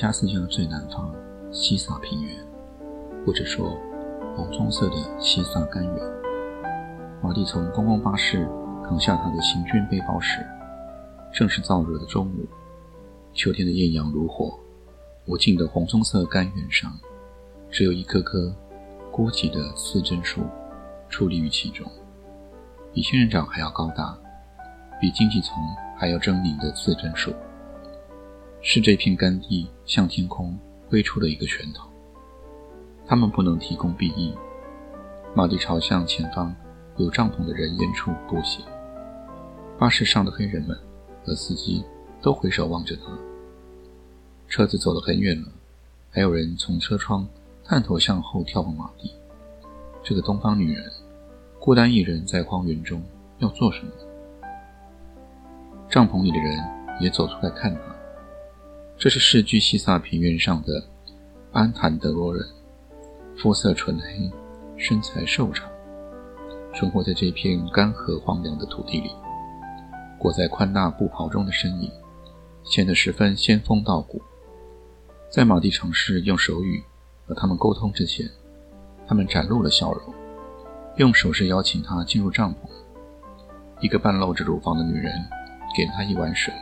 加斯加最南方，西萨平原，或者说红棕色的西萨干原。马蒂从公共巴士扛下他的行军背包时，正是燥热的中午。秋天的艳阳如火，无尽的红棕色干原上，只有一棵棵孤寂的刺针树矗立于其中，比仙人掌还要高大，比荆棘丛还要狰狞的刺针树。是这片干地向天空挥出了一个拳头。他们不能提供庇荫。马蒂朝向前方有帐篷的人烟处步行。巴士上的黑人们和司机都回首望着他。车子走了很远了，还有人从车窗探头向后眺望马蒂。这个东方女人孤单一人在荒原中要做什么？帐篷里的人也走出来看他。这是世居西萨平原上的安坦德罗人，肤色纯黑，身材瘦长，生活在这片干涸荒凉的土地里。裹在宽大布袍中的身影，显得十分仙风道骨。在马蒂尝试用手语和他们沟通之前，他们展露了笑容，用手势邀请他进入帐篷。一个半露着乳房的女人给了他一碗水，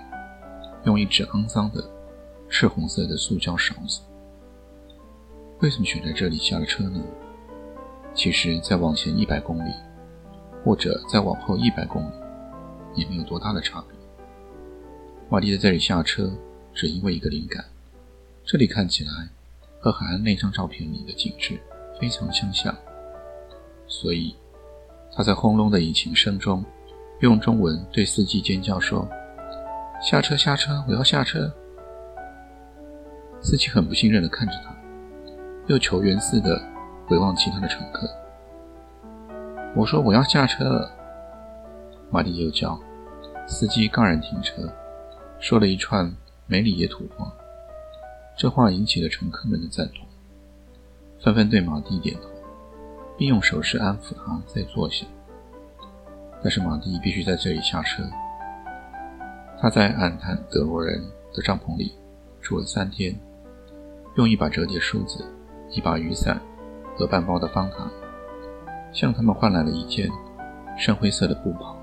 用一只肮脏的。赤红色的塑胶勺子。为什么选在这里下了车呢？其实再往前一百公里，或者再往后一百公里，也没有多大的差别。瓦蒂在这里下车，只因为一个灵感：这里看起来和海岸那张照片里的景致非常相像。所以，他在轰隆的引擎声中，用中文对司机尖叫说：“下车，下车，我要下车！”司机很不信任地看着他，又球员似的回望其他的乘客。我说：“我要下车了。”马蒂又叫。司机戛然停车，说了一串梅里耶土话。这话引起了乘客们的赞同，纷纷对马蒂点头，并用手势安抚他再坐下。但是马蒂必须在这里下车。他在安坦德罗人的帐篷里住了三天。用一把折叠梳子、一把雨伞和半包的方糖，向他们换来了一件深灰色的布袍。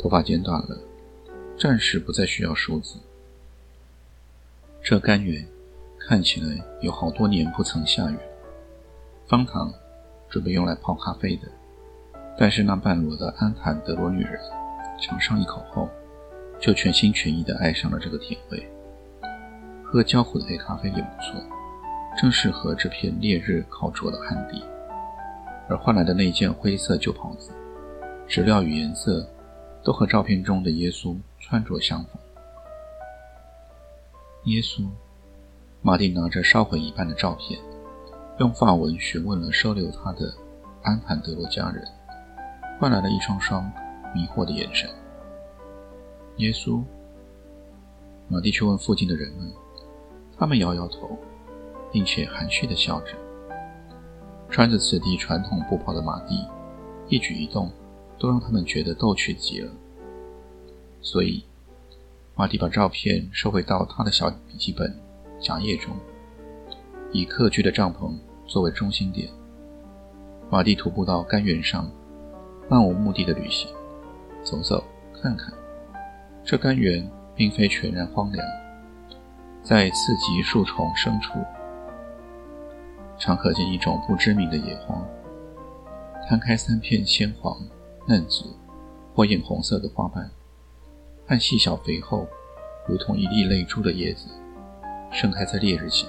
头发剪短了，暂时不再需要梳子。这甘源看起来有好多年不曾下雨。方糖准备用来泡咖啡的，但是那半裸的安坦德罗女人尝上一口后，就全心全意地爱上了这个甜味。喝焦苦的黑咖啡也不错，正适合这片烈日烤灼的旱地。而换来的那件灰色旧袍子，质料与颜色都和照片中的耶稣穿着相仿。耶稣，马丁拿着烧毁一半的照片，用法文询问了收留他的安坦德罗家人，换来了一双双迷惑的眼神。耶稣，马蒂去问附近的人们。他们摇摇头，并且含蓄地笑着。穿着此地传统布袍的马蒂，一举一动都让他们觉得逗趣极了。所以，马蒂把照片收回到他的小笔记本夹页中，以客居的帐篷作为中心点。马蒂徒步到干原上，漫无目的的旅行，走走看看。这干原并非全然荒凉。在次级树丛深处，常可见一种不知名的野花，摊开三片鲜黄、嫩紫或艳红色的花瓣，和细小肥厚，如同一粒泪珠的叶子，盛开在烈日下。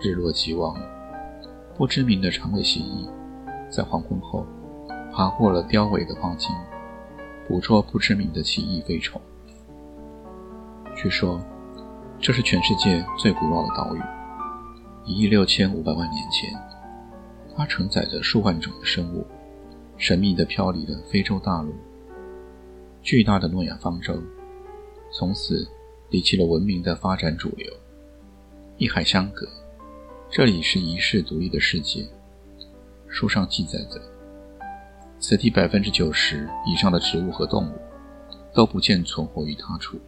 日落即亡，不知名的长尾蜥蜴，在黄昏后，爬过了凋萎的花茎，捕捉不知名的奇异飞虫。据说，这是全世界最古老的岛屿，一亿六千五百万年前，它承载着数万种的生物，神秘地飘离了非洲大陆。巨大的诺亚方舟，从此离弃了文明的发展主流，一海相隔，这里是遗世独立的世界。书上记载着，此地百分之九十以上的植物和动物都不见存活于他处。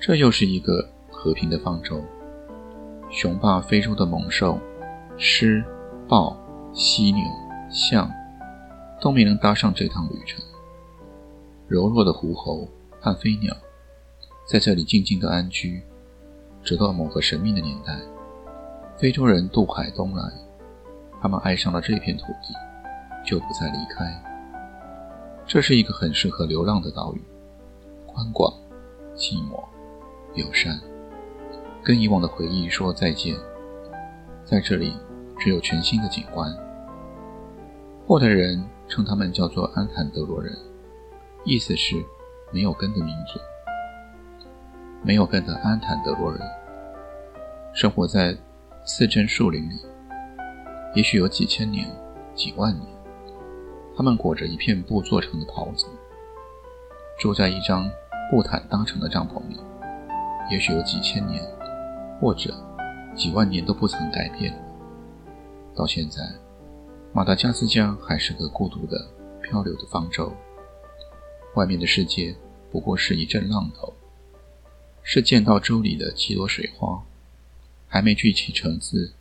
这又是一个和平的方舟，雄霸非洲的猛兽狮、豹、犀牛、象都没能搭上这趟旅程。柔弱的狐猴和飞鸟，在这里静静的安居，直到某个神秘的年代，非洲人渡海东来，他们爱上了这片土地，就不再离开。这是一个很适合流浪的岛屿，宽广、寂寞、友善，跟以往的回忆说再见。在这里，只有全新的景观。后代人称他们叫做安坦德罗人。意思是没有根的民族，没有根的安坦德罗人，生活在刺针树林里，也许有几千年、几万年。他们裹着一片布做成的袍子，住在一张布毯搭成的帐篷里，也许有几千年，或者几万年都不曾改变。到现在，马达加斯加还是个孤独的、漂流的方舟。外面的世界不过是一阵浪头，是见到洲里的几朵水花，还没聚起层次，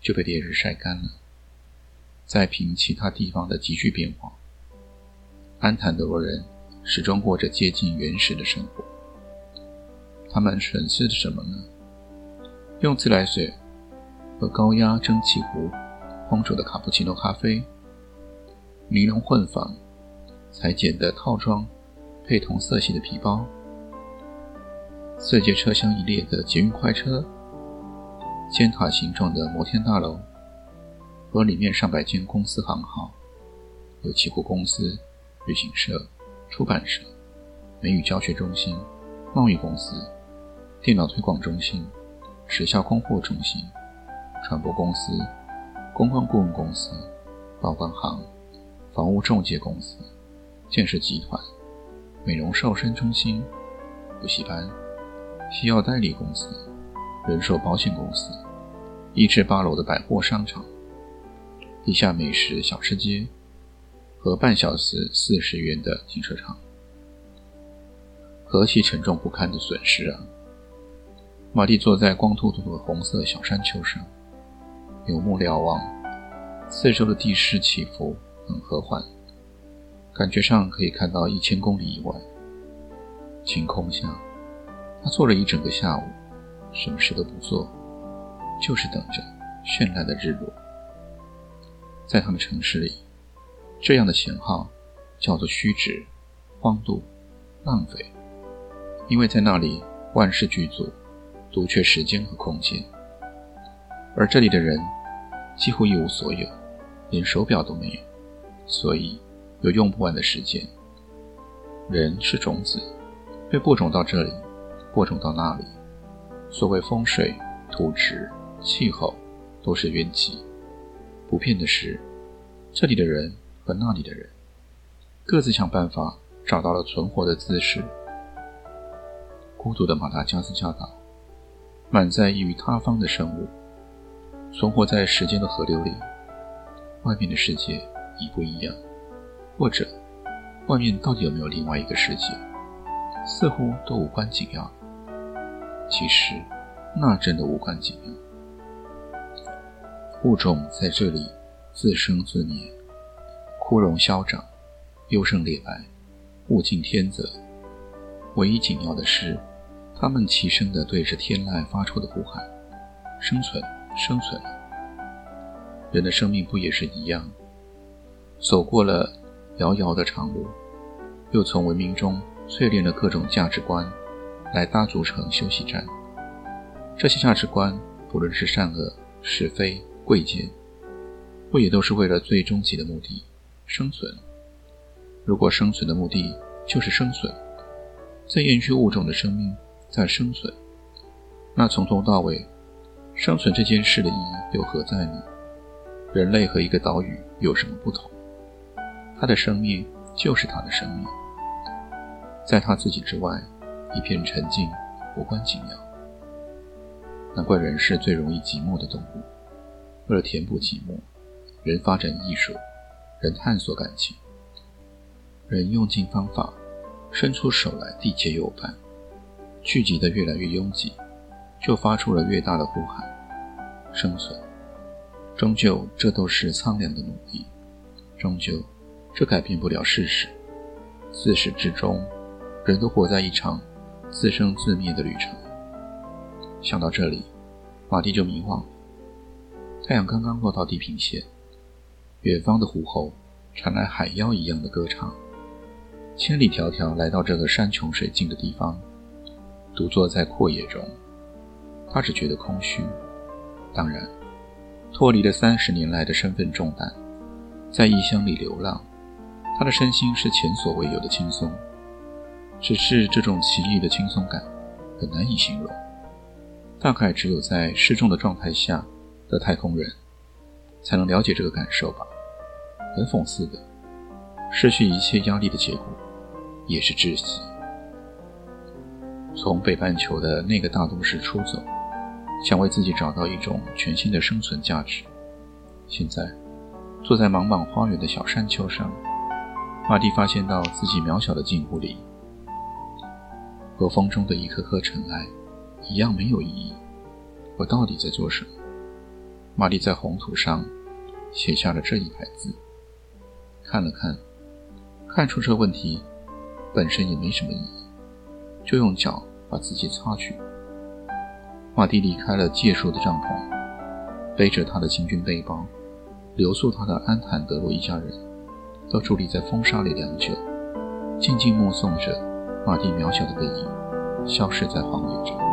就被烈日晒干了。再凭其他地方的急剧变化，安坦德罗人始终过着接近原始的生活。他们吮吃的什么呢？用自来水和高压蒸汽壶烹煮的卡布奇诺咖啡，尼龙混纺裁剪的套装。配同色系的皮包，四节车厢一列的捷运快车，尖塔形状的摩天大楼，和里面上百间公司行号，有汽货公司、旅行社、出版社、美语教学中心、贸易公司、电脑推广中心、时效供货中心、传播公司、公关顾问公司、报关行、房屋中介公司、建设集团。美容瘦身中心、补习班、西药代理公司、人寿保险公司、一至八楼的百货商场、地下美食小吃街和半小时四十元的停车场，何其沉重不堪的损失啊！玛蒂坐在光秃秃的红色小山丘上，有目瞭望，四周的地势起伏很和缓。感觉上可以看到一千公里以外。晴空下，他坐了一整个下午，什么事都不做，就是等着绚烂的日落。在他们城市里，这样的闲号叫做虚掷、荒度、浪费，因为在那里万事俱足，独缺时间和空间。而这里的人几乎一无所有，连手表都没有，所以。有用不完的时间。人是种子，被播种到这里，播种到那里。所谓风水、土质、气候，都是运气。不变的是，这里的人和那里的人，各自想办法找到了存活的姿势。孤独的马达加斯加岛，满载异于他方的生物，存活在时间的河流里。外面的世界一不一样？或者，外面到底有没有另外一个世界？似乎都无关紧要。其实，那真的无关紧要。物种在这里自生自灭，枯荣消长，优胜劣败，物竞天择。唯一紧要的是，他们齐声地对着天籁发出的呼喊：“生存，生存！”人的生命不也是一样？走过了。遥遥的长路，又从文明中淬炼了各种价值观，来搭组成休息站。这些价值观，不论是善恶、是非、贵贱，不也都是为了最终极的目的生存。如果生存的目的就是生存，在延续物种的生命在生存，那从头到尾，生存这件事的意义又何在呢？人类和一个岛屿有什么不同？它的生命就是它的生命，在它自己之外，一片沉静，无关紧要。难怪人是最容易寂寞的动物。为了填补寂寞，人发展艺术，人探索感情，人用尽方法，伸出手来缔结友伴，聚集的越来越拥挤，就发出了越大的呼喊。生存，终究这都是苍凉的努力，终究这改变不了事实。自始至终，人都活在一场自生自灭的旅程。想到这里，马蒂就迷惘了。太阳刚刚落到地平线，远方的湖后传来海妖一样的歌唱。千里迢迢来到这个山穷水尽的地方，独坐在阔野中，他只觉得空虚。当然，脱离了三十年来的身份重担，在异乡里流浪，他的身心是前所未有的轻松。只是这种奇异的轻松感很难以形容，大概只有在失重的状态下。的太空人才能了解这个感受吧。很讽刺的，失去一切压力的结果也是窒息。从北半球的那个大都市出走，想为自己找到一种全新的生存价值。现在，坐在茫茫花园的小山丘上，马蒂发现到自己渺小的镜湖里，和风中的一颗颗尘埃一样没有意义。我到底在做什么？玛丽在红土上写下了这一排字，看了看，看出这问题本身也没什么意义，就用脚把自己擦去。马蒂离开了借宿的帐篷，背着他的行军背包，留宿他的安坦德罗一家人，都伫立在风沙里良久，静静目送着马蒂渺小的背影消失在荒野中。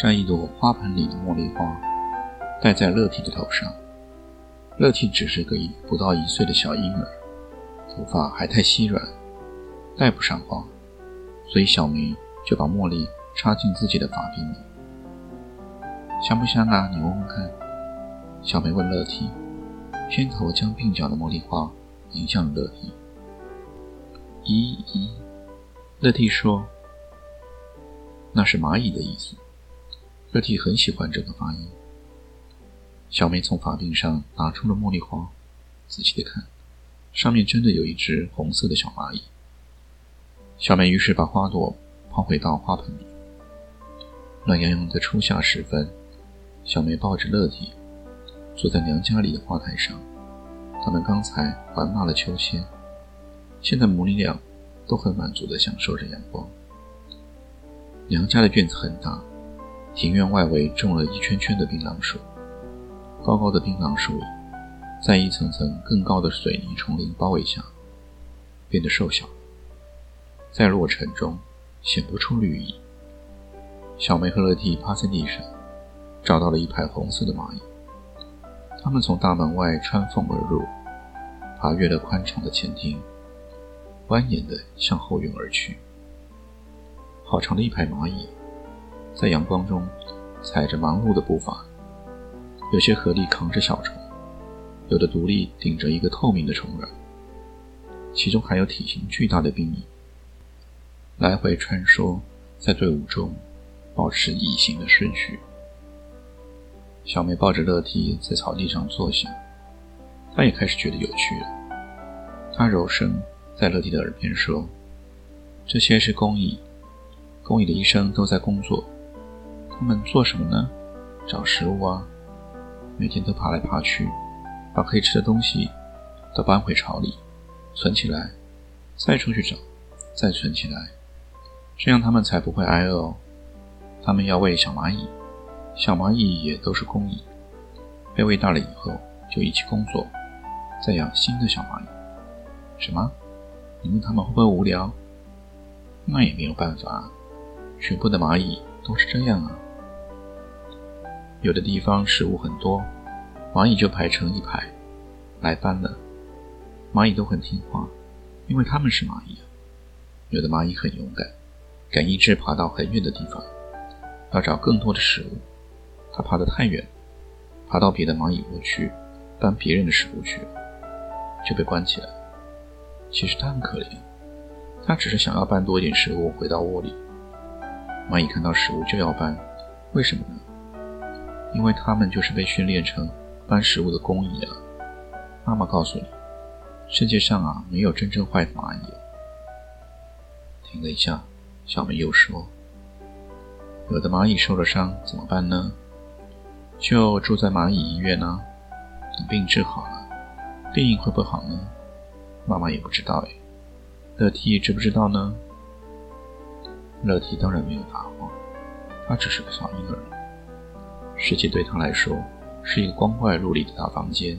摘一朵花盆里的茉莉花，戴在乐蒂的头上。乐蒂只是个不到一岁的小婴儿，头发还太稀软，戴不上花，所以小梅就把茉莉插进自己的发鬓里。香不香啊？你闻闻看。小梅问乐蒂，偏头将鬓角的茉莉花迎向了乐蒂。咦咦，乐蒂说：“那是蚂蚁的意思。”乐蒂很喜欢这个发音。小梅从发鬓上拿出了茉莉花，仔细的看，上面真的有一只红色的小蚂蚁。小梅于是把花朵抛回到花盆里。暖洋洋的初夏时分，小梅抱着乐蒂，坐在娘家里的花台上。他们刚才玩骂了秋千，现在母女俩都很满足的享受着阳光。娘家的院子很大。庭院外围种了一圈圈的槟榔树，高高的槟榔树在一层层更高的水泥丛林包围下，变得瘦小，在落尘中显不出绿意。小梅和乐蒂趴在地上，找到了一排红色的蚂蚁，它们从大门外穿缝而入，爬越了宽敞的前厅，蜿蜒地向后院而去。好长的一排蚂蚁。在阳光中，踩着忙碌的步伐，有些合力扛着小虫，有的独立顶着一个透明的虫卵，其中还有体型巨大的兵蚁，来回穿梭在队伍中，保持异形的顺序。小梅抱着乐蒂在草地上坐下，她也开始觉得有趣了。她柔声在乐蒂的耳边说：“这些是工蚁，工蚁的一生都在工作。”他们做什么呢？找食物啊，每天都爬来爬去，把可以吃的东西都搬回巢里，存起来，再出去找，再存起来，这样他们才不会挨饿哦。它们要喂小蚂蚁，小蚂蚁也都是工蚁，被喂大了以后就一起工作，再养新的小蚂蚁。什么？你问他们会不会无聊？那也没有办法，全部的蚂蚁都是这样啊。有的地方食物很多，蚂蚁就排成一排来搬了。蚂蚁都很听话，因为它们是蚂蚁。有的蚂蚁很勇敢，敢一直爬到很远的地方，要找更多的食物。它爬得太远，爬到别的蚂蚁窝去搬别人的食物去，就被关起来。其实它很可怜，它只是想要搬多一点食物回到窝里。蚂蚁看到食物就要搬，为什么呢？因为它们就是被训练成搬食物的工蚁啊！妈妈告诉你，世界上啊没有真正坏的蚂蚁。停了一下，小梅又说：“有的蚂蚁受了伤怎么办呢？就住在蚂蚁医院呢。等病治好了，病会不会好呢？妈妈也不知道哎。乐蒂知不知道呢？乐蒂当然没有答话，他只是个小婴儿。”世界对他来说是一个光怪陆离的大房间，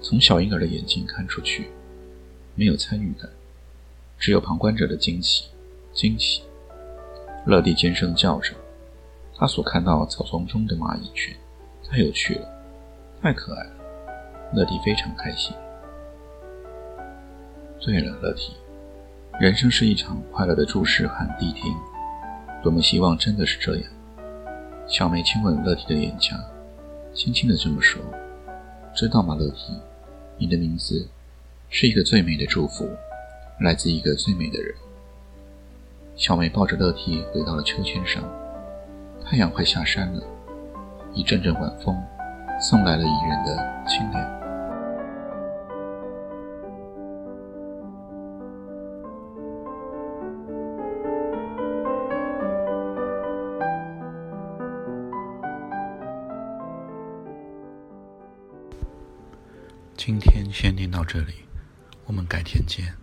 从小婴儿的眼睛看出去，没有参与感，只有旁观者的惊喜。惊喜！乐蒂尖声叫着，他所看到草丛中的蚂蚁群太有趣了，太可爱了。乐蒂非常开心。对了，乐蒂，人生是一场快乐的注视和谛听，多么希望真的是这样。小梅亲吻乐蒂的脸颊，轻轻的这么说：“知道吗，乐蒂？你的名字是一个最美的祝福，来自一个最美的人。”小梅抱着乐蒂回到了秋千上，太阳快下山了，一阵阵晚风送来了宜人的清凉。今天先念到这里，我们改天见。